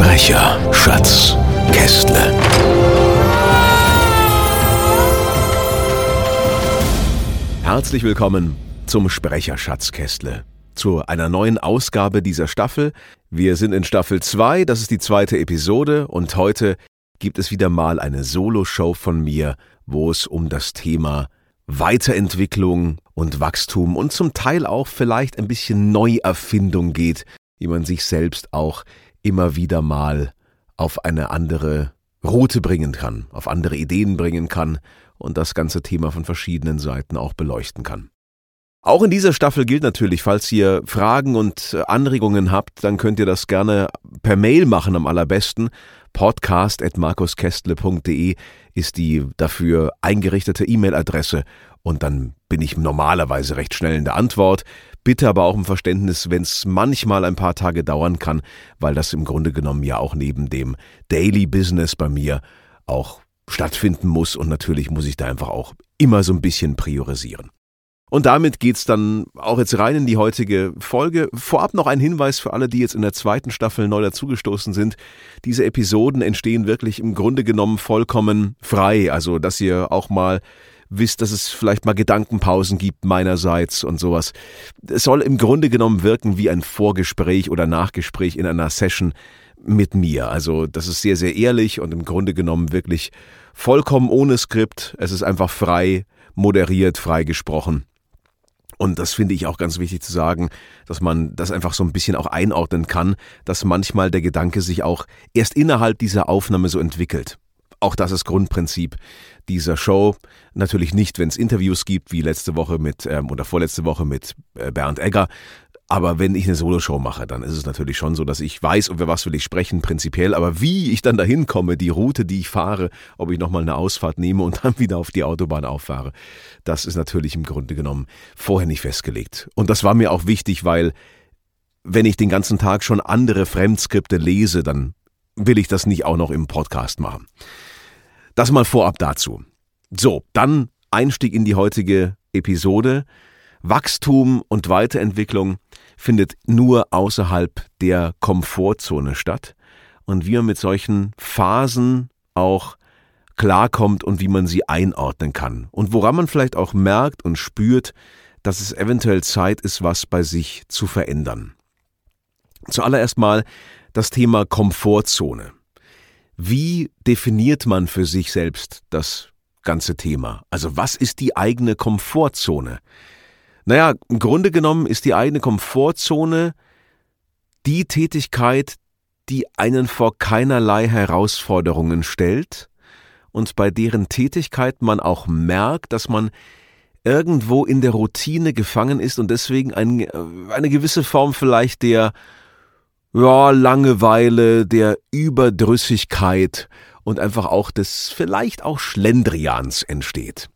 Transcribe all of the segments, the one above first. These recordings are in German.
Sprecher, Schatz, Kästle. Herzlich willkommen zum Sprecher Schatzkästle. Zu einer neuen Ausgabe dieser Staffel. Wir sind in Staffel 2, das ist die zweite Episode und heute gibt es wieder mal eine Solo-Show von mir, wo es um das Thema Weiterentwicklung und Wachstum und zum Teil auch vielleicht ein bisschen Neuerfindung geht, wie man sich selbst auch immer wieder mal auf eine andere Route bringen kann, auf andere Ideen bringen kann und das ganze Thema von verschiedenen Seiten auch beleuchten kann. Auch in dieser Staffel gilt natürlich, falls ihr Fragen und Anregungen habt, dann könnt ihr das gerne per Mail machen am allerbesten. podcast.markuskästle.de ist die dafür eingerichtete E-Mail-Adresse und dann bin ich normalerweise recht schnell in der Antwort. Bitte aber auch um Verständnis, wenn es manchmal ein paar Tage dauern kann, weil das im Grunde genommen ja auch neben dem Daily Business bei mir auch stattfinden muss und natürlich muss ich da einfach auch immer so ein bisschen priorisieren. Und damit geht's dann auch jetzt rein in die heutige Folge. Vorab noch ein Hinweis für alle, die jetzt in der zweiten Staffel neu dazugestoßen sind. Diese Episoden entstehen wirklich im Grunde genommen vollkommen frei. Also, dass ihr auch mal wisst, dass es vielleicht mal Gedankenpausen gibt meinerseits und sowas. Es soll im Grunde genommen wirken wie ein Vorgespräch oder Nachgespräch in einer Session mit mir. Also, das ist sehr, sehr ehrlich und im Grunde genommen wirklich vollkommen ohne Skript. Es ist einfach frei moderiert, frei gesprochen. Und das finde ich auch ganz wichtig zu sagen, dass man das einfach so ein bisschen auch einordnen kann, dass manchmal der Gedanke sich auch erst innerhalb dieser Aufnahme so entwickelt. Auch das ist Grundprinzip dieser Show. Natürlich nicht, wenn es Interviews gibt, wie letzte Woche mit ähm, oder vorletzte Woche mit äh, Bernd Egger, aber wenn ich eine Soloshow mache, dann ist es natürlich schon so, dass ich weiß, über was will ich sprechen, prinzipiell. Aber wie ich dann dahin komme, die Route, die ich fahre, ob ich nochmal eine Ausfahrt nehme und dann wieder auf die Autobahn auffahre, das ist natürlich im Grunde genommen vorher nicht festgelegt. Und das war mir auch wichtig, weil wenn ich den ganzen Tag schon andere Fremdskripte lese, dann will ich das nicht auch noch im Podcast machen. Das mal vorab dazu. So, dann Einstieg in die heutige Episode. Wachstum und Weiterentwicklung findet nur außerhalb der Komfortzone statt und wie man mit solchen Phasen auch klarkommt und wie man sie einordnen kann und woran man vielleicht auch merkt und spürt, dass es eventuell Zeit ist, was bei sich zu verändern. Zuallererst mal das Thema Komfortzone. Wie definiert man für sich selbst das ganze Thema? Also was ist die eigene Komfortzone? Naja, im Grunde genommen ist die eigene Komfortzone die Tätigkeit, die einen vor keinerlei Herausforderungen stellt und bei deren Tätigkeit man auch merkt, dass man irgendwo in der Routine gefangen ist und deswegen ein, eine gewisse Form vielleicht der ja, Langeweile, der Überdrüssigkeit und einfach auch des vielleicht auch Schlendrians entsteht.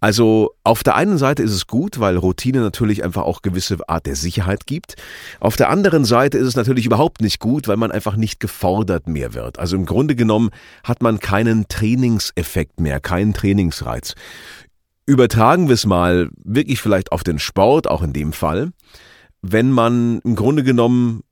Also auf der einen Seite ist es gut, weil Routine natürlich einfach auch gewisse Art der Sicherheit gibt. Auf der anderen Seite ist es natürlich überhaupt nicht gut, weil man einfach nicht gefordert mehr wird. Also im Grunde genommen hat man keinen Trainingseffekt mehr, keinen Trainingsreiz. Übertragen wir es mal wirklich vielleicht auf den Sport, auch in dem Fall. Wenn man im Grunde genommen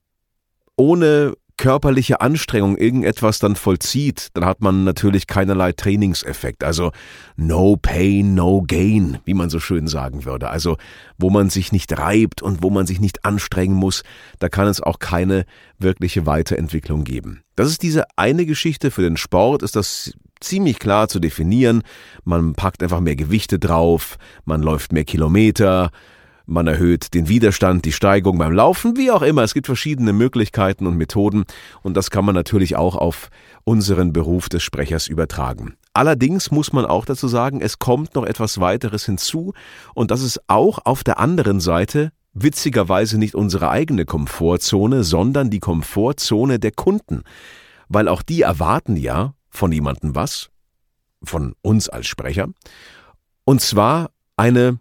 ohne körperliche Anstrengung irgendetwas dann vollzieht, dann hat man natürlich keinerlei Trainingseffekt. Also no pain, no gain, wie man so schön sagen würde. Also wo man sich nicht reibt und wo man sich nicht anstrengen muss, da kann es auch keine wirkliche Weiterentwicklung geben. Das ist diese eine Geschichte. Für den Sport ist das ziemlich klar zu definieren. Man packt einfach mehr Gewichte drauf, man läuft mehr Kilometer, man erhöht den Widerstand, die Steigung beim Laufen, wie auch immer. Es gibt verschiedene Möglichkeiten und Methoden und das kann man natürlich auch auf unseren Beruf des Sprechers übertragen. Allerdings muss man auch dazu sagen, es kommt noch etwas weiteres hinzu und das ist auch auf der anderen Seite witzigerweise nicht unsere eigene Komfortzone, sondern die Komfortzone der Kunden. weil auch die erwarten ja von jemandem was, von uns als Sprecher, und zwar eine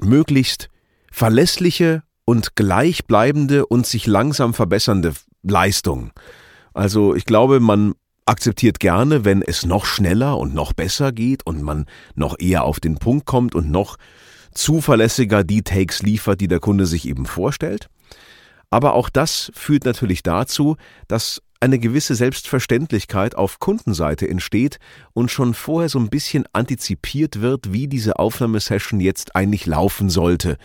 möglichst verlässliche und gleichbleibende und sich langsam verbessernde Leistung. Also ich glaube, man akzeptiert gerne, wenn es noch schneller und noch besser geht und man noch eher auf den Punkt kommt und noch zuverlässiger die Takes liefert, die der Kunde sich eben vorstellt. Aber auch das führt natürlich dazu, dass eine gewisse Selbstverständlichkeit auf Kundenseite entsteht und schon vorher so ein bisschen antizipiert wird, wie diese Aufnahmesession jetzt eigentlich laufen sollte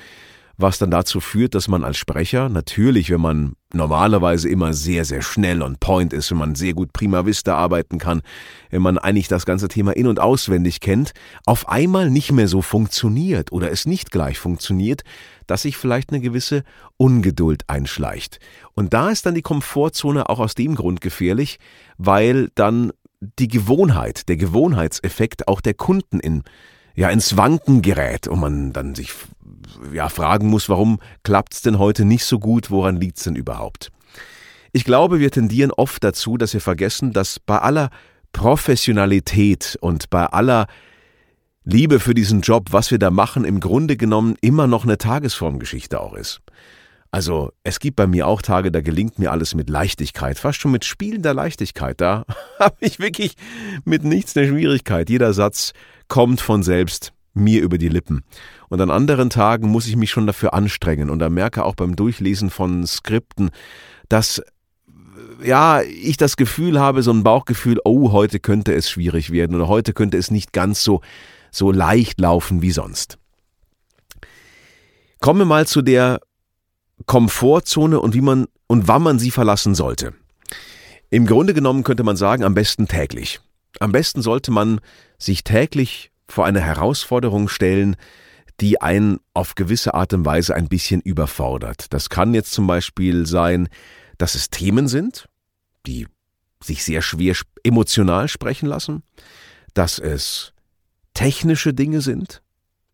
was dann dazu führt, dass man als Sprecher natürlich, wenn man normalerweise immer sehr, sehr schnell on point ist, wenn man sehr gut prima vista arbeiten kann, wenn man eigentlich das ganze Thema in- und auswendig kennt, auf einmal nicht mehr so funktioniert oder es nicht gleich funktioniert, dass sich vielleicht eine gewisse Ungeduld einschleicht. Und da ist dann die Komfortzone auch aus dem Grund gefährlich, weil dann die Gewohnheit, der Gewohnheitseffekt auch der Kunden in ja ins Wanken gerät und man dann sich ja fragen muss, warum klappt's denn heute nicht so gut, woran liegt's denn überhaupt? Ich glaube, wir tendieren oft dazu, dass wir vergessen, dass bei aller Professionalität und bei aller Liebe für diesen Job, was wir da machen, im Grunde genommen immer noch eine Tagesformgeschichte auch ist. Also es gibt bei mir auch Tage, da gelingt mir alles mit Leichtigkeit, fast schon mit spielender Leichtigkeit. Da habe ich wirklich mit nichts eine Schwierigkeit. Jeder Satz kommt von selbst mir über die Lippen. Und an anderen Tagen muss ich mich schon dafür anstrengen und da merke auch beim Durchlesen von Skripten, dass ja, ich das Gefühl habe, so ein Bauchgefühl, oh, heute könnte es schwierig werden oder heute könnte es nicht ganz so so leicht laufen wie sonst. Kommen wir mal zu der Komfortzone und wie man und wann man sie verlassen sollte. Im Grunde genommen könnte man sagen, am besten täglich. Am besten sollte man sich täglich vor eine Herausforderung stellen, die einen auf gewisse Art und Weise ein bisschen überfordert. Das kann jetzt zum Beispiel sein, dass es Themen sind, die sich sehr schwer emotional sprechen lassen, dass es technische Dinge sind,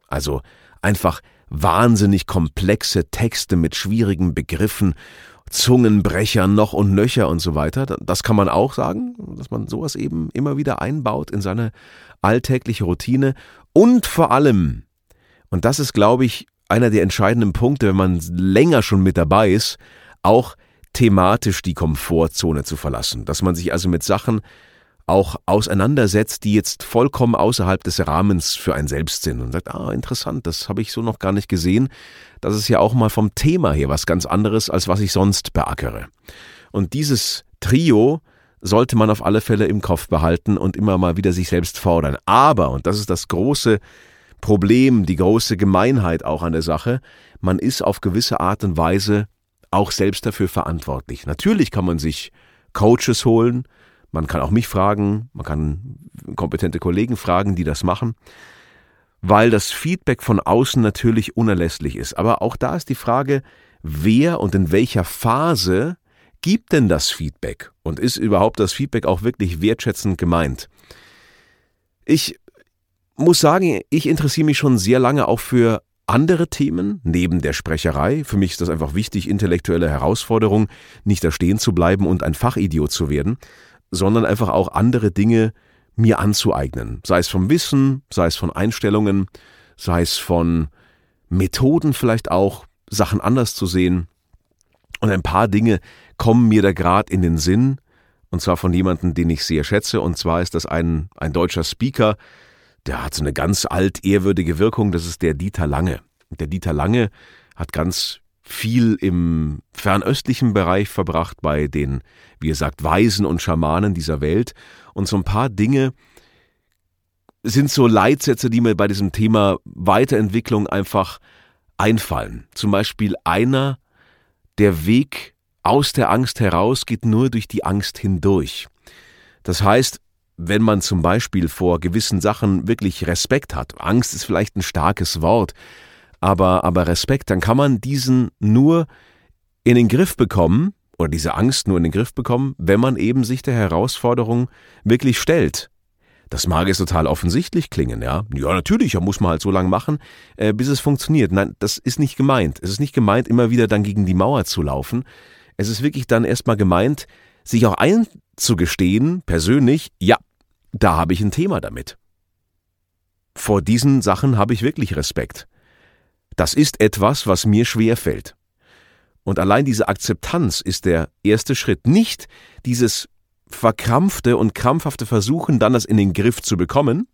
also einfach wahnsinnig komplexe Texte mit schwierigen Begriffen, Zungenbrechern noch und nöcher und so weiter. Das kann man auch sagen, dass man sowas eben immer wieder einbaut in seine alltägliche Routine und vor allem, und das ist, glaube ich, einer der entscheidenden Punkte, wenn man länger schon mit dabei ist, auch thematisch die Komfortzone zu verlassen, dass man sich also mit Sachen auch auseinandersetzt, die jetzt vollkommen außerhalb des Rahmens für ein Selbst sind und sagt, ah, interessant, das habe ich so noch gar nicht gesehen. Das ist ja auch mal vom Thema her was ganz anderes, als was ich sonst beackere. Und dieses Trio sollte man auf alle Fälle im Kopf behalten und immer mal wieder sich selbst fordern. Aber, und das ist das große Problem, die große Gemeinheit auch an der Sache, man ist auf gewisse Art und Weise auch selbst dafür verantwortlich. Natürlich kann man sich Coaches holen, man kann auch mich fragen, man kann kompetente Kollegen fragen, die das machen, weil das Feedback von außen natürlich unerlässlich ist. Aber auch da ist die Frage, wer und in welcher Phase gibt denn das Feedback? Und ist überhaupt das Feedback auch wirklich wertschätzend gemeint? Ich muss sagen, ich interessiere mich schon sehr lange auch für andere Themen neben der Sprecherei. Für mich ist das einfach wichtig, intellektuelle Herausforderung, nicht da stehen zu bleiben und ein Fachidiot zu werden sondern einfach auch andere Dinge mir anzueignen. Sei es vom Wissen, sei es von Einstellungen, sei es von Methoden vielleicht auch, Sachen anders zu sehen. Und ein paar Dinge kommen mir da gerade in den Sinn, und zwar von jemandem, den ich sehr schätze, und zwar ist das ein, ein deutscher Speaker, der hat so eine ganz alt ehrwürdige Wirkung, das ist der Dieter Lange. Der Dieter Lange hat ganz viel im fernöstlichen Bereich verbracht, bei den, wie er sagt, Weisen und Schamanen dieser Welt. Und so ein paar Dinge sind so Leitsätze, die mir bei diesem Thema Weiterentwicklung einfach einfallen. Zum Beispiel einer, der Weg aus der Angst heraus geht nur durch die Angst hindurch. Das heißt, wenn man zum Beispiel vor gewissen Sachen wirklich Respekt hat, Angst ist vielleicht ein starkes Wort, aber, aber Respekt, dann kann man diesen nur in den Griff bekommen oder diese Angst nur in den Griff bekommen, wenn man eben sich der Herausforderung wirklich stellt. Das mag jetzt total offensichtlich klingen, ja. Ja, natürlich, ja, muss man halt so lange machen, äh, bis es funktioniert. Nein, das ist nicht gemeint. Es ist nicht gemeint, immer wieder dann gegen die Mauer zu laufen. Es ist wirklich dann erstmal gemeint, sich auch einzugestehen, persönlich, ja, da habe ich ein Thema damit. Vor diesen Sachen habe ich wirklich Respekt. Das ist etwas, was mir schwer fällt. Und allein diese Akzeptanz ist der erste Schritt. Nicht dieses verkrampfte und krampfhafte Versuchen, dann das in den Griff zu bekommen,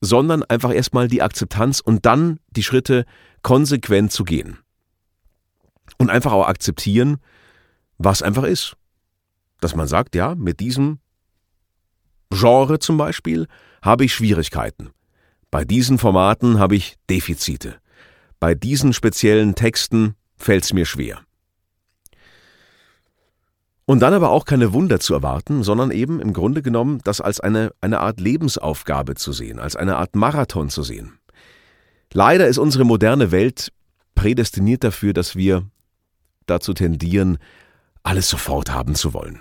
sondern einfach erstmal die Akzeptanz und dann die Schritte konsequent zu gehen. Und einfach auch akzeptieren, was einfach ist. Dass man sagt, ja, mit diesem Genre zum Beispiel habe ich Schwierigkeiten. Bei diesen Formaten habe ich Defizite. Bei diesen speziellen Texten fällt es mir schwer. Und dann aber auch keine Wunder zu erwarten, sondern eben im Grunde genommen das als eine, eine Art Lebensaufgabe zu sehen, als eine Art Marathon zu sehen. Leider ist unsere moderne Welt prädestiniert dafür, dass wir dazu tendieren, alles sofort haben zu wollen.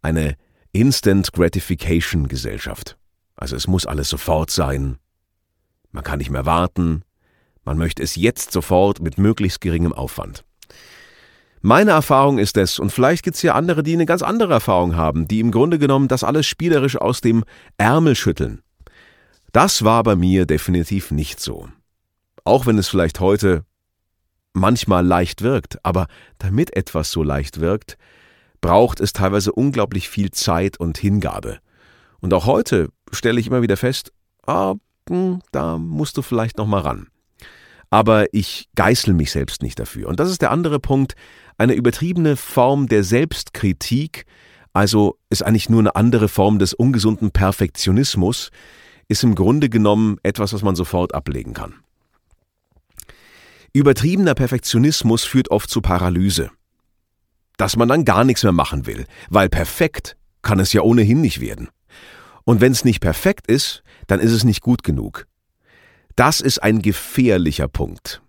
Eine Instant Gratification Gesellschaft. Also es muss alles sofort sein. Man kann nicht mehr warten. Man möchte es jetzt sofort mit möglichst geringem Aufwand. Meine Erfahrung ist es, und vielleicht gibt es ja andere, die eine ganz andere Erfahrung haben, die im Grunde genommen das alles spielerisch aus dem Ärmel schütteln. Das war bei mir definitiv nicht so. Auch wenn es vielleicht heute manchmal leicht wirkt, aber damit etwas so leicht wirkt, braucht es teilweise unglaublich viel Zeit und Hingabe. Und auch heute stelle ich immer wieder fest, ah, hm, da musst du vielleicht noch mal ran. Aber ich geißel mich selbst nicht dafür. Und das ist der andere Punkt, eine übertriebene Form der Selbstkritik, also ist eigentlich nur eine andere Form des ungesunden Perfektionismus, ist im Grunde genommen etwas, was man sofort ablegen kann. Übertriebener Perfektionismus führt oft zu Paralyse. Dass man dann gar nichts mehr machen will, weil perfekt kann es ja ohnehin nicht werden. Und wenn es nicht perfekt ist, dann ist es nicht gut genug. Das ist ein gefährlicher Punkt.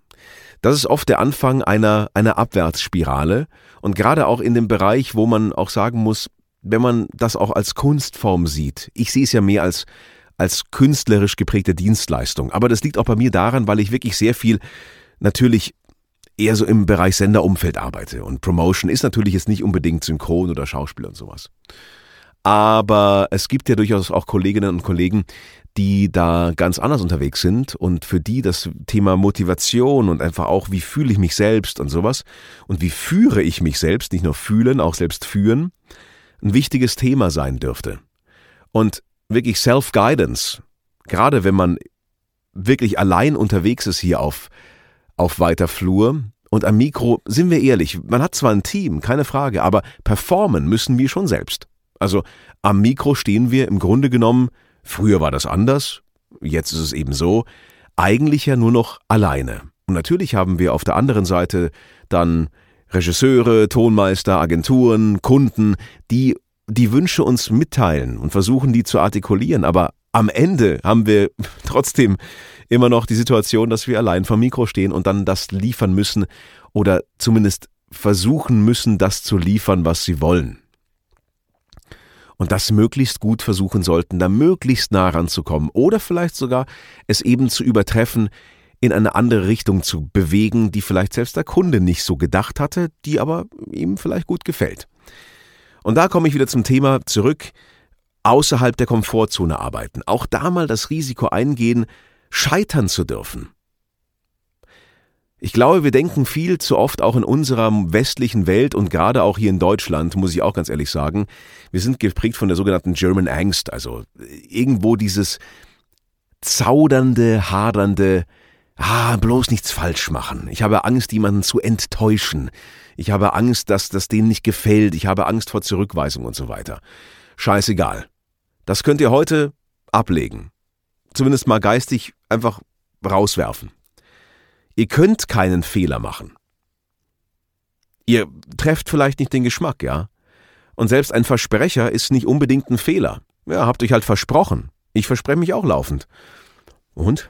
Das ist oft der Anfang einer, einer Abwärtsspirale und gerade auch in dem Bereich, wo man auch sagen muss, wenn man das auch als Kunstform sieht, ich sehe es ja mehr als, als künstlerisch geprägte Dienstleistung, aber das liegt auch bei mir daran, weil ich wirklich sehr viel natürlich eher so im Bereich Senderumfeld arbeite. Und Promotion ist natürlich jetzt nicht unbedingt Synchron oder Schauspiel und sowas. Aber es gibt ja durchaus auch Kolleginnen und Kollegen, die da ganz anders unterwegs sind und für die das Thema Motivation und einfach auch, wie fühle ich mich selbst und sowas und wie führe ich mich selbst, nicht nur fühlen, auch selbst führen, ein wichtiges Thema sein dürfte. Und wirklich Self-Guidance, gerade wenn man wirklich allein unterwegs ist hier auf auf weiter Flur. Und am Mikro, sind wir ehrlich, man hat zwar ein Team, keine Frage, aber performen müssen wir schon selbst. Also am Mikro stehen wir im Grunde genommen, früher war das anders, jetzt ist es eben so, eigentlich ja nur noch alleine. Und natürlich haben wir auf der anderen Seite dann Regisseure, Tonmeister, Agenturen, Kunden, die die Wünsche uns mitteilen und versuchen, die zu artikulieren. Aber am Ende haben wir trotzdem immer noch die Situation, dass wir allein vom Mikro stehen und dann das liefern müssen oder zumindest versuchen müssen, das zu liefern, was sie wollen. Und das möglichst gut versuchen sollten, da möglichst nah ranzukommen oder vielleicht sogar es eben zu übertreffen, in eine andere Richtung zu bewegen, die vielleicht selbst der Kunde nicht so gedacht hatte, die aber ihm vielleicht gut gefällt. Und da komme ich wieder zum Thema zurück, außerhalb der Komfortzone arbeiten. Auch da mal das Risiko eingehen, scheitern zu dürfen. Ich glaube, wir denken viel zu oft auch in unserer westlichen Welt und gerade auch hier in Deutschland, muss ich auch ganz ehrlich sagen, wir sind geprägt von der sogenannten German Angst, also irgendwo dieses zaudernde, hadernde, ah, bloß nichts falsch machen. Ich habe Angst, jemanden zu enttäuschen. Ich habe Angst, dass das denen nicht gefällt. Ich habe Angst vor Zurückweisung und so weiter. Scheißegal. Das könnt ihr heute ablegen zumindest mal geistig einfach rauswerfen. Ihr könnt keinen Fehler machen. Ihr trefft vielleicht nicht den Geschmack, ja? Und selbst ein Versprecher ist nicht unbedingt ein Fehler. Ja, habt euch halt versprochen. Ich verspreche mich auch laufend. Und?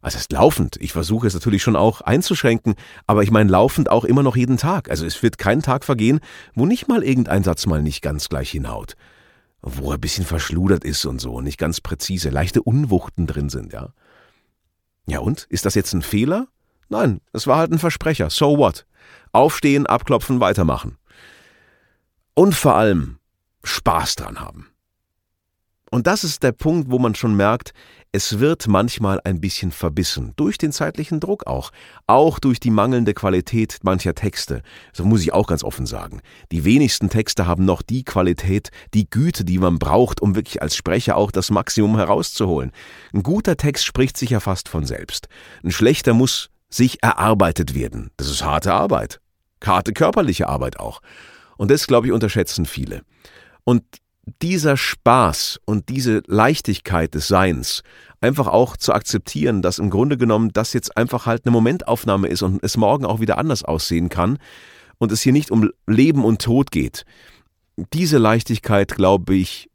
Was ist laufend? Ich versuche es natürlich schon auch einzuschränken, aber ich meine laufend auch immer noch jeden Tag. Also es wird kein Tag vergehen, wo nicht mal irgendein Satz mal nicht ganz gleich hinhaut wo er ein bisschen verschludert ist und so, nicht ganz präzise, leichte Unwuchten drin sind, ja. Ja und? Ist das jetzt ein Fehler? Nein, es war halt ein Versprecher. So what? Aufstehen, abklopfen, weitermachen. und vor allem Spaß dran haben. Und das ist der Punkt, wo man schon merkt, es wird manchmal ein bisschen verbissen, durch den zeitlichen Druck auch, auch durch die mangelnde Qualität mancher Texte. So muss ich auch ganz offen sagen. Die wenigsten Texte haben noch die Qualität, die Güte, die man braucht, um wirklich als Sprecher auch das Maximum herauszuholen. Ein guter Text spricht sich ja fast von selbst. Ein schlechter muss sich erarbeitet werden. Das ist harte Arbeit. Harte körperliche Arbeit auch. Und das, glaube ich, unterschätzen viele. Und dieser Spaß und diese Leichtigkeit des Seins einfach auch zu akzeptieren, dass im Grunde genommen das jetzt einfach halt eine Momentaufnahme ist und es morgen auch wieder anders aussehen kann und es hier nicht um Leben und Tod geht. Diese Leichtigkeit, glaube ich,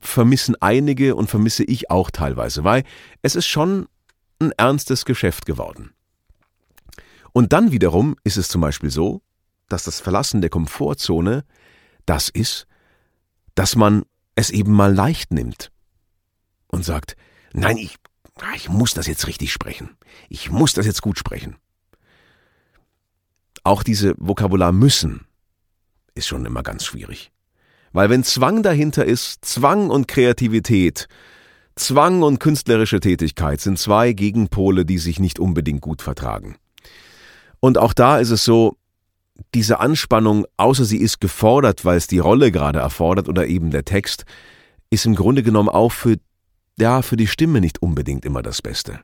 vermissen einige und vermisse ich auch teilweise, weil es ist schon ein ernstes Geschäft geworden. Und dann wiederum ist es zum Beispiel so, dass das Verlassen der Komfortzone das ist, dass man es eben mal leicht nimmt und sagt, nein, ich, ich muss das jetzt richtig sprechen. Ich muss das jetzt gut sprechen. Auch diese Vokabular müssen ist schon immer ganz schwierig. Weil wenn Zwang dahinter ist, Zwang und Kreativität, Zwang und künstlerische Tätigkeit sind zwei Gegenpole, die sich nicht unbedingt gut vertragen. Und auch da ist es so, diese Anspannung, außer sie ist gefordert, weil es die Rolle gerade erfordert oder eben der Text, ist im Grunde genommen auch für, ja, für die Stimme nicht unbedingt immer das Beste.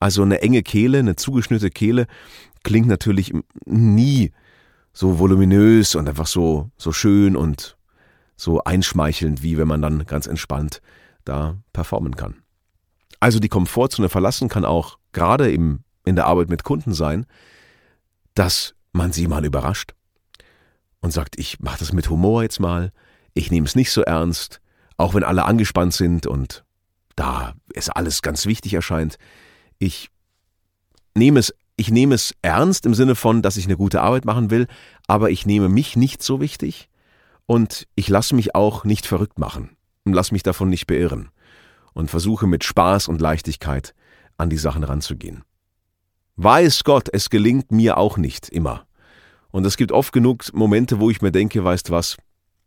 Also eine enge Kehle, eine zugeschnittene Kehle klingt natürlich nie so voluminös und einfach so, so schön und so einschmeichelnd, wie wenn man dann ganz entspannt da performen kann. Also die Komfortzone verlassen kann auch gerade im, in der Arbeit mit Kunden sein, dass man sie mal überrascht und sagt, ich mache das mit Humor jetzt mal, ich nehme es nicht so ernst, auch wenn alle angespannt sind und da es alles ganz wichtig erscheint. Ich nehme es, ich nehme es ernst im Sinne von, dass ich eine gute Arbeit machen will, aber ich nehme mich nicht so wichtig und ich lasse mich auch nicht verrückt machen und lasse mich davon nicht beirren und versuche mit Spaß und Leichtigkeit an die Sachen ranzugehen. Weiß Gott, es gelingt mir auch nicht immer. Und es gibt oft genug Momente, wo ich mir denke, weißt was,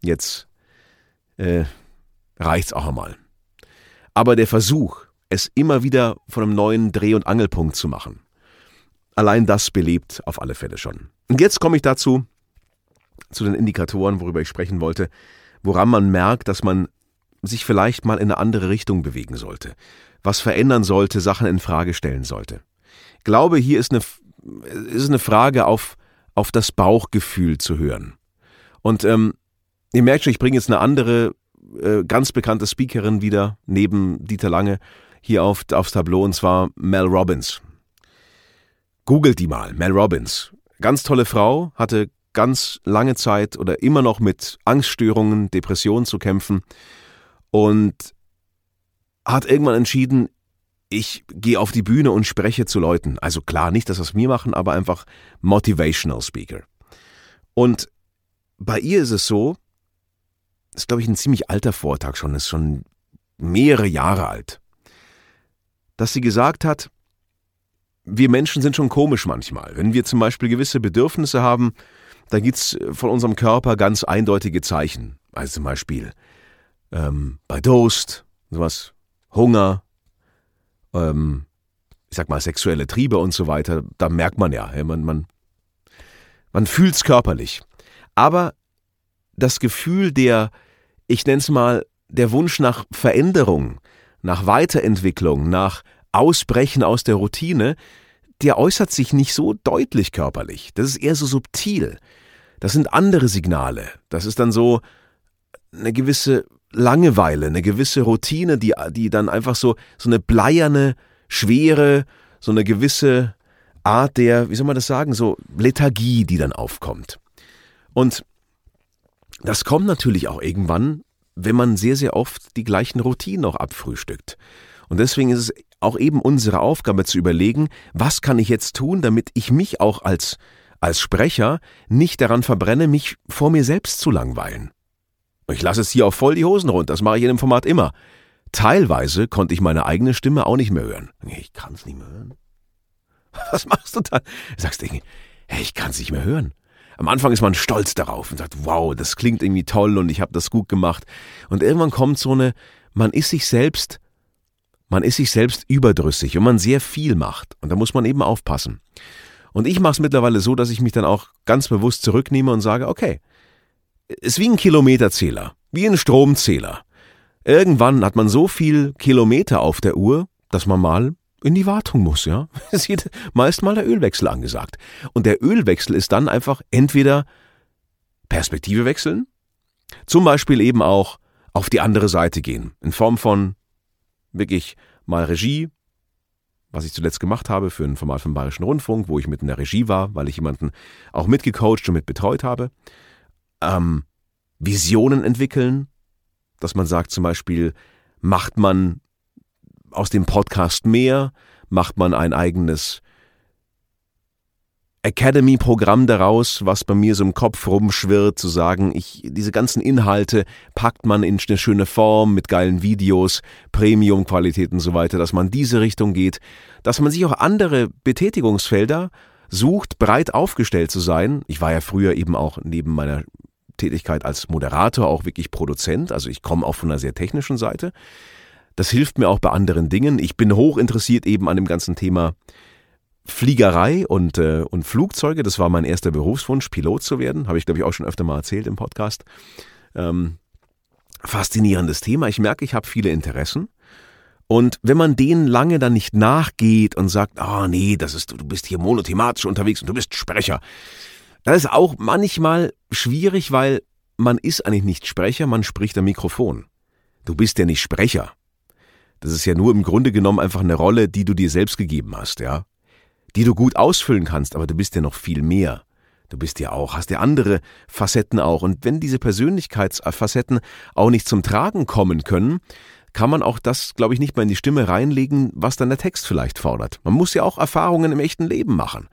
jetzt äh, reicht's auch einmal. Aber der Versuch, es immer wieder von einem neuen Dreh- und Angelpunkt zu machen, allein das belebt auf alle Fälle schon. Und jetzt komme ich dazu, zu den Indikatoren, worüber ich sprechen wollte, woran man merkt, dass man sich vielleicht mal in eine andere Richtung bewegen sollte, was verändern sollte, Sachen in Frage stellen sollte glaube, hier ist eine, ist eine Frage auf, auf das Bauchgefühl zu hören. Und ähm, ihr merkt schon, ich bringe jetzt eine andere, äh, ganz bekannte Speakerin wieder, neben Dieter Lange, hier auf, aufs Tableau, und zwar Mel Robbins. Googelt die mal, Mel Robbins. Ganz tolle Frau, hatte ganz lange Zeit oder immer noch mit Angststörungen, Depressionen zu kämpfen und hat irgendwann entschieden, ich gehe auf die Bühne und spreche zu Leuten. Also klar, nicht das, was wir machen, aber einfach Motivational Speaker. Und bei ihr ist es so, ist glaube ich ein ziemlich alter Vortrag schon, ist schon mehrere Jahre alt, dass sie gesagt hat, wir Menschen sind schon komisch manchmal. Wenn wir zum Beispiel gewisse Bedürfnisse haben, dann gibt's von unserem Körper ganz eindeutige Zeichen. Also zum Beispiel ähm, bei Durst, sowas, Hunger, ähm, ich sag mal, sexuelle Triebe und so weiter, da merkt man ja, man, man, man fühlt es körperlich. Aber das Gefühl der, ich nenne es mal, der Wunsch nach Veränderung, nach Weiterentwicklung, nach Ausbrechen aus der Routine, der äußert sich nicht so deutlich körperlich. Das ist eher so subtil. Das sind andere Signale. Das ist dann so eine gewisse Langeweile, eine gewisse Routine, die, die dann einfach so, so eine bleierne, schwere, so eine gewisse Art der, wie soll man das sagen, so Lethargie, die dann aufkommt. Und das kommt natürlich auch irgendwann, wenn man sehr, sehr oft die gleichen Routinen auch abfrühstückt. Und deswegen ist es auch eben unsere Aufgabe zu überlegen, was kann ich jetzt tun, damit ich mich auch als, als Sprecher nicht daran verbrenne, mich vor mir selbst zu langweilen. Ich lasse es hier auf voll die Hosen runter, das mache ich in dem Format immer. Teilweise konnte ich meine eigene Stimme auch nicht mehr hören. Ich kann es nicht mehr hören. Was machst du da? Sagst du, hey, ich kann es nicht mehr hören. am Anfang ist man stolz darauf und sagt, wow, das klingt irgendwie toll und ich habe das gut gemacht. Und irgendwann kommt so eine, man ist sich selbst, man ist sich selbst überdrüssig und man sehr viel macht. Und da muss man eben aufpassen. Und ich mache es mittlerweile so, dass ich mich dann auch ganz bewusst zurücknehme und sage, okay, ist wie ein Kilometerzähler, wie ein Stromzähler. Irgendwann hat man so viel Kilometer auf der Uhr, dass man mal in die Wartung muss, ja. Es wird meist mal der Ölwechsel angesagt. Und der Ölwechsel ist dann einfach entweder Perspektive wechseln, zum Beispiel eben auch auf die andere Seite gehen, in Form von wirklich mal Regie, was ich zuletzt gemacht habe für ein Format vom Bayerischen Rundfunk, wo ich mit in der Regie war, weil ich jemanden auch mitgecoacht und mit betreut habe. Ähm, Visionen entwickeln, dass man sagt zum Beispiel, macht man aus dem Podcast mehr, macht man ein eigenes Academy-Programm daraus, was bei mir so im Kopf rumschwirrt, zu sagen, ich, diese ganzen Inhalte packt man in eine schöne Form mit geilen Videos, Premium-Qualität und so weiter, dass man diese Richtung geht, dass man sich auch andere Betätigungsfelder sucht, breit aufgestellt zu sein. Ich war ja früher eben auch neben meiner Tätigkeit als Moderator auch wirklich Produzent, also ich komme auch von einer sehr technischen Seite. Das hilft mir auch bei anderen Dingen. Ich bin hoch interessiert eben an dem ganzen Thema Fliegerei und, äh, und Flugzeuge. Das war mein erster Berufswunsch, Pilot zu werden. Habe ich, glaube ich, auch schon öfter mal erzählt im Podcast. Ähm, faszinierendes Thema. Ich merke, ich habe viele Interessen. Und wenn man denen lange dann nicht nachgeht und sagt, ah oh, nee, das ist, du bist hier monothematisch unterwegs und du bist Sprecher, das ist auch manchmal schwierig, weil man ist eigentlich nicht Sprecher, man spricht am Mikrofon. Du bist ja nicht Sprecher. Das ist ja nur im Grunde genommen einfach eine Rolle, die du dir selbst gegeben hast, ja die du gut ausfüllen kannst, aber du bist ja noch viel mehr. Du bist ja auch, hast ja andere Facetten auch. Und wenn diese Persönlichkeitsfacetten auch nicht zum Tragen kommen können, kann man auch das, glaube ich, nicht mehr in die Stimme reinlegen, was dann der Text vielleicht fordert. Man muss ja auch Erfahrungen im echten Leben machen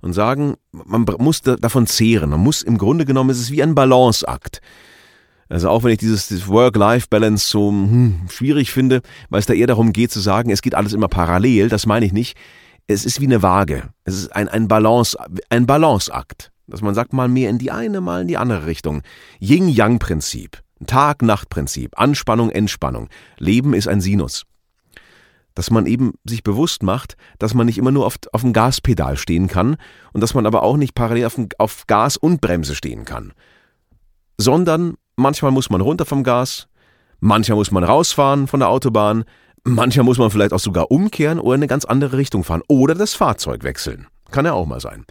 und sagen, man muss davon zehren. Man muss im Grunde genommen, es ist wie ein Balanceakt. Also auch wenn ich dieses, Work-Life-Balance so hm, schwierig finde, weil es da eher darum geht zu sagen, es geht alles immer parallel, das meine ich nicht es ist wie eine Waage. Es ist ein, ein Balance, ein Balanceakt. Dass man sagt, mal mehr in die eine, mal in die andere Richtung. Yin-Yang-Prinzip. Tag-Nacht-Prinzip. Anspannung, Entspannung. Leben ist ein Sinus. Dass man eben sich bewusst macht, dass man nicht immer nur auf, auf dem Gaspedal stehen kann und dass man aber auch nicht parallel auf, auf Gas und Bremse stehen kann. Sondern manchmal muss man runter vom Gas, manchmal muss man rausfahren von der Autobahn, Manchmal muss man vielleicht auch sogar umkehren oder in eine ganz andere Richtung fahren oder das Fahrzeug wechseln. Kann ja auch mal sein.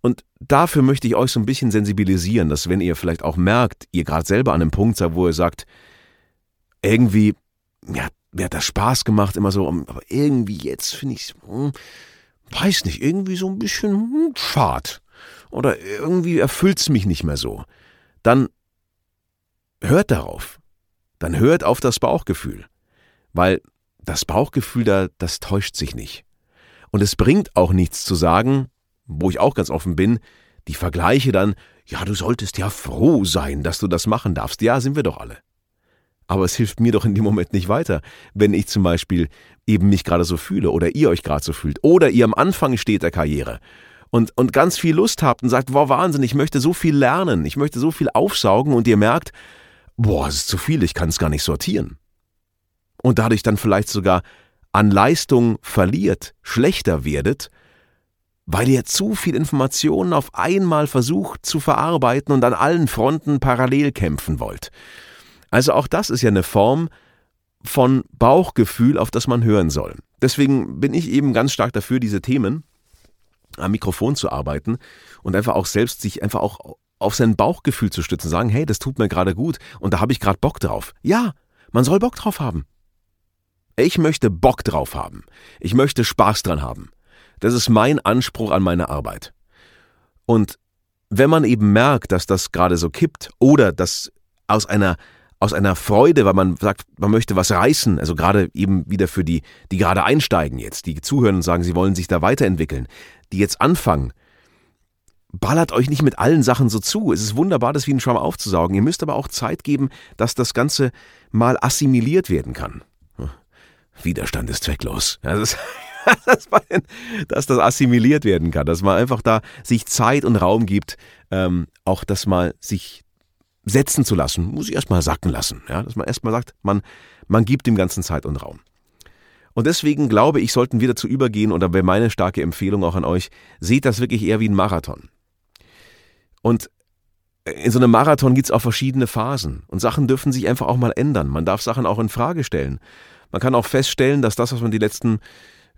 Und dafür möchte ich euch so ein bisschen sensibilisieren, dass wenn ihr vielleicht auch merkt, ihr gerade selber an einem Punkt seid, wo ihr sagt, irgendwie, ja, mir hat das Spaß gemacht, immer so, aber irgendwie jetzt finde ich hm, weiß nicht, irgendwie so ein bisschen hm, schad. Oder irgendwie erfüllt es mich nicht mehr so. Dann hört darauf. Dann hört auf das Bauchgefühl. Weil das Bauchgefühl da, das täuscht sich nicht. Und es bringt auch nichts zu sagen, wo ich auch ganz offen bin, die Vergleiche dann, ja, du solltest ja froh sein, dass du das machen darfst. Ja, sind wir doch alle. Aber es hilft mir doch in dem Moment nicht weiter, wenn ich zum Beispiel eben mich gerade so fühle oder ihr euch gerade so fühlt oder ihr am Anfang steht der Karriere und, und ganz viel Lust habt und sagt, boah, Wahnsinn, ich möchte so viel lernen, ich möchte so viel aufsaugen und ihr merkt, boah, es ist zu viel, ich kann es gar nicht sortieren und dadurch dann vielleicht sogar an Leistung verliert, schlechter werdet, weil ihr zu viel Informationen auf einmal versucht zu verarbeiten und an allen Fronten parallel kämpfen wollt. Also auch das ist ja eine Form von Bauchgefühl, auf das man hören soll. Deswegen bin ich eben ganz stark dafür, diese Themen am Mikrofon zu arbeiten und einfach auch selbst sich einfach auch auf sein Bauchgefühl zu stützen, sagen, hey, das tut mir gerade gut und da habe ich gerade Bock drauf. Ja, man soll Bock drauf haben. Ich möchte Bock drauf haben. Ich möchte Spaß dran haben. Das ist mein Anspruch an meine Arbeit. Und wenn man eben merkt, dass das gerade so kippt oder dass aus einer aus einer Freude, weil man sagt, man möchte was reißen, also gerade eben wieder für die, die gerade einsteigen jetzt, die zuhören und sagen, sie wollen sich da weiterentwickeln, die jetzt anfangen, ballert euch nicht mit allen Sachen so zu. Es ist wunderbar, das wie ein Schwamm aufzusaugen. Ihr müsst aber auch Zeit geben, dass das Ganze mal assimiliert werden kann. Widerstand ist zwecklos. Das ist, dass das assimiliert werden kann, dass man einfach da sich Zeit und Raum gibt, ähm, auch das mal sich setzen zu lassen, muss ich erstmal sacken lassen. Ja, dass man erstmal sagt, man, man gibt dem Ganzen Zeit und Raum. Und deswegen glaube ich, sollten wir dazu übergehen, und da wäre meine starke Empfehlung auch an euch, seht das wirklich eher wie ein Marathon. Und in so einem Marathon gibt es auch verschiedene Phasen. Und Sachen dürfen sich einfach auch mal ändern. Man darf Sachen auch in Frage stellen. Man kann auch feststellen, dass das, was man die letzten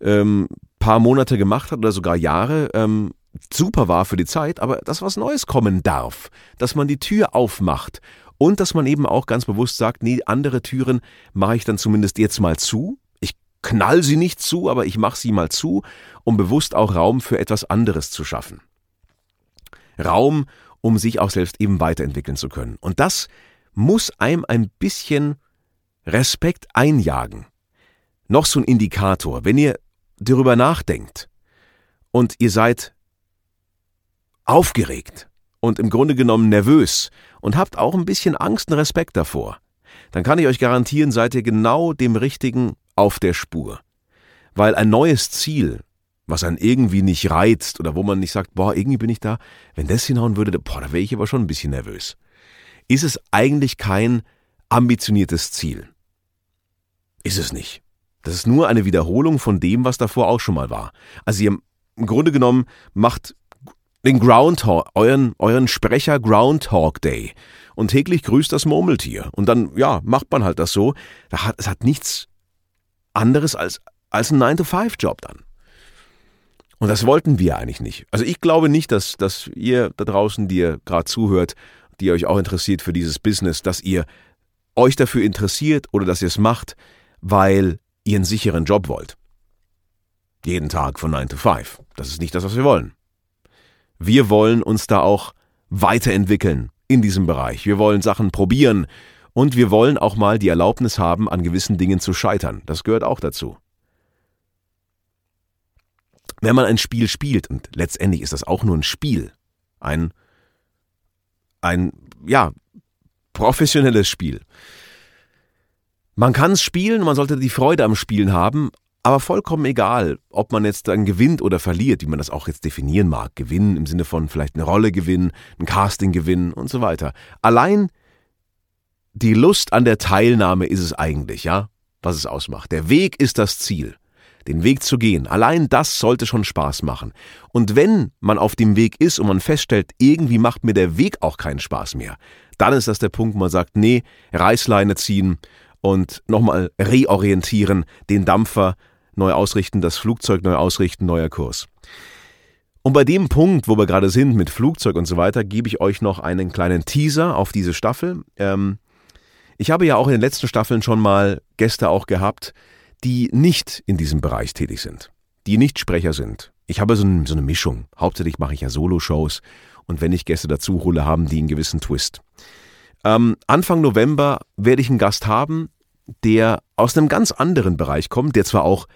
ähm, paar Monate gemacht hat oder sogar Jahre, ähm, super war für die Zeit, aber dass was Neues kommen darf, dass man die Tür aufmacht und dass man eben auch ganz bewusst sagt, nee, andere Türen mache ich dann zumindest jetzt mal zu. Ich knall sie nicht zu, aber ich mache sie mal zu, um bewusst auch Raum für etwas anderes zu schaffen. Raum, um sich auch selbst eben weiterentwickeln zu können. Und das muss einem ein bisschen Respekt einjagen. Noch so ein Indikator, wenn ihr darüber nachdenkt und ihr seid aufgeregt und im Grunde genommen nervös und habt auch ein bisschen Angst und Respekt davor, dann kann ich euch garantieren, seid ihr genau dem Richtigen auf der Spur. Weil ein neues Ziel, was einen irgendwie nicht reizt oder wo man nicht sagt, boah, irgendwie bin ich da, wenn das hinhauen würde, boah, da wäre ich aber schon ein bisschen nervös, ist es eigentlich kein ambitioniertes Ziel. Ist es nicht. Das ist nur eine Wiederholung von dem, was davor auch schon mal war. Also ihr im Grunde genommen macht den Groundhog, euren, euren Sprecher Groundhog Day. Und täglich grüßt das Murmeltier. Und dann, ja, macht man halt das so. Das hat, es hat nichts anderes als, als ein 9-to-5-Job dann. Und das wollten wir eigentlich nicht. Also ich glaube nicht, dass, dass ihr da draußen, die ihr gerade zuhört, die euch auch interessiert für dieses Business, dass ihr euch dafür interessiert oder dass ihr es macht, weil ihr einen sicheren Job wollt. Jeden Tag von 9 to 5. Das ist nicht das, was wir wollen. Wir wollen uns da auch weiterentwickeln in diesem Bereich. Wir wollen Sachen probieren und wir wollen auch mal die Erlaubnis haben, an gewissen Dingen zu scheitern. Das gehört auch dazu. Wenn man ein Spiel spielt, und letztendlich ist das auch nur ein Spiel, ein, ein, ja, professionelles Spiel. Man kann es spielen, man sollte die Freude am Spielen haben, aber vollkommen egal, ob man jetzt dann gewinnt oder verliert, wie man das auch jetzt definieren mag. Gewinnen im Sinne von vielleicht eine Rolle gewinnen, ein Casting gewinnen und so weiter. Allein die Lust an der Teilnahme ist es eigentlich, ja, was es ausmacht. Der Weg ist das Ziel. Den Weg zu gehen, allein das sollte schon Spaß machen. Und wenn man auf dem Weg ist und man feststellt, irgendwie macht mir der Weg auch keinen Spaß mehr, dann ist das der Punkt, wo man sagt, nee, Reißleine ziehen und nochmal reorientieren, den Dampfer neu ausrichten, das Flugzeug neu ausrichten, neuer Kurs. Und bei dem Punkt, wo wir gerade sind mit Flugzeug und so weiter, gebe ich euch noch einen kleinen Teaser auf diese Staffel. Ähm, ich habe ja auch in den letzten Staffeln schon mal Gäste auch gehabt, die nicht in diesem Bereich tätig sind, die nicht Sprecher sind. Ich habe so, ein, so eine Mischung. Hauptsächlich mache ich ja Solo-Shows und wenn ich Gäste dazu hole, haben die einen gewissen Twist. Ähm, Anfang November werde ich einen Gast haben, der aus einem ganz anderen Bereich kommt, der zwar auch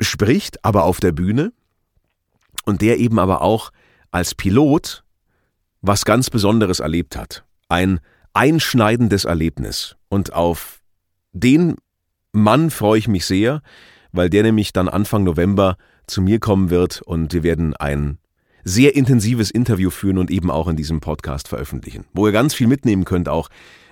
spricht, aber auf der Bühne und der eben aber auch als Pilot was ganz Besonderes erlebt hat. Ein einschneidendes Erlebnis. Und auf den Mann freue ich mich sehr, weil der nämlich dann Anfang November zu mir kommen wird und wir werden ein sehr intensives Interview führen und eben auch in diesem Podcast veröffentlichen, wo ihr ganz viel mitnehmen könnt, auch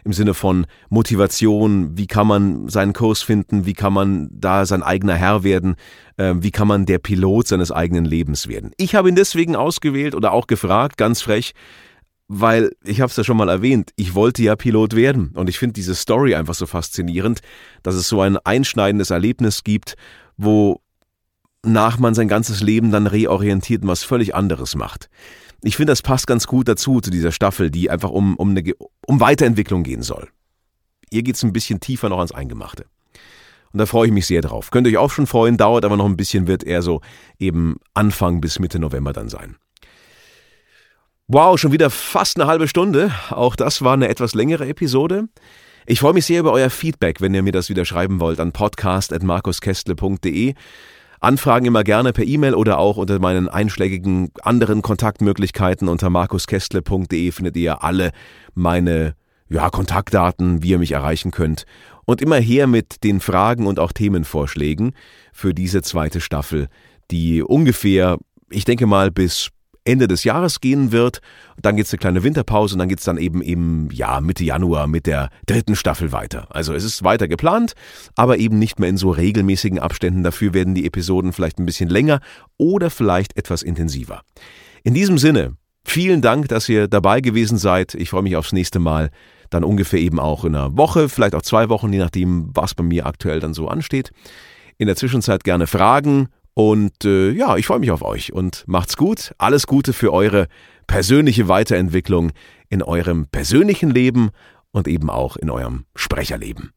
im Sinne von Motivation, wie kann man seinen Kurs finden, wie kann man da sein eigener Herr werden, äh, wie kann man der Pilot seines eigenen Lebens werden. Ich habe ihn deswegen ausgewählt oder auch gefragt, ganz frech, weil ich habe es ja schon mal erwähnt, ich wollte ja Pilot werden und ich finde diese Story einfach so faszinierend, dass es so ein einschneidendes Erlebnis gibt, wo nach man sein ganzes Leben dann reorientiert und was völlig anderes macht. Ich finde, das passt ganz gut dazu, zu dieser Staffel, die einfach um, um, eine, um Weiterentwicklung gehen soll. Hier geht es ein bisschen tiefer noch ans Eingemachte. Und da freue ich mich sehr drauf. Könnt ihr euch auch schon freuen, dauert aber noch ein bisschen, wird eher so eben Anfang bis Mitte November dann sein. Wow, schon wieder fast eine halbe Stunde. Auch das war eine etwas längere Episode. Ich freue mich sehr über euer Feedback, wenn ihr mir das wieder schreiben wollt, an podcast.markuskestle.de. Anfragen immer gerne per E-Mail oder auch unter meinen einschlägigen anderen Kontaktmöglichkeiten unter markuskestle.de findet ihr alle meine ja, Kontaktdaten, wie ihr mich erreichen könnt. Und immer her mit den Fragen und auch Themenvorschlägen für diese zweite Staffel, die ungefähr, ich denke mal, bis Ende des Jahres gehen wird. Dann gibt's eine kleine Winterpause und dann geht's dann eben im ja, Mitte Januar mit der dritten Staffel weiter. Also es ist weiter geplant, aber eben nicht mehr in so regelmäßigen Abständen. Dafür werden die Episoden vielleicht ein bisschen länger oder vielleicht etwas intensiver. In diesem Sinne, vielen Dank, dass ihr dabei gewesen seid. Ich freue mich aufs nächste Mal. Dann ungefähr eben auch in einer Woche, vielleicht auch zwei Wochen, je nachdem, was bei mir aktuell dann so ansteht. In der Zwischenzeit gerne Fragen und äh, ja, ich freue mich auf euch und macht's gut. Alles Gute für eure persönliche Weiterentwicklung in eurem persönlichen Leben und eben auch in eurem Sprecherleben.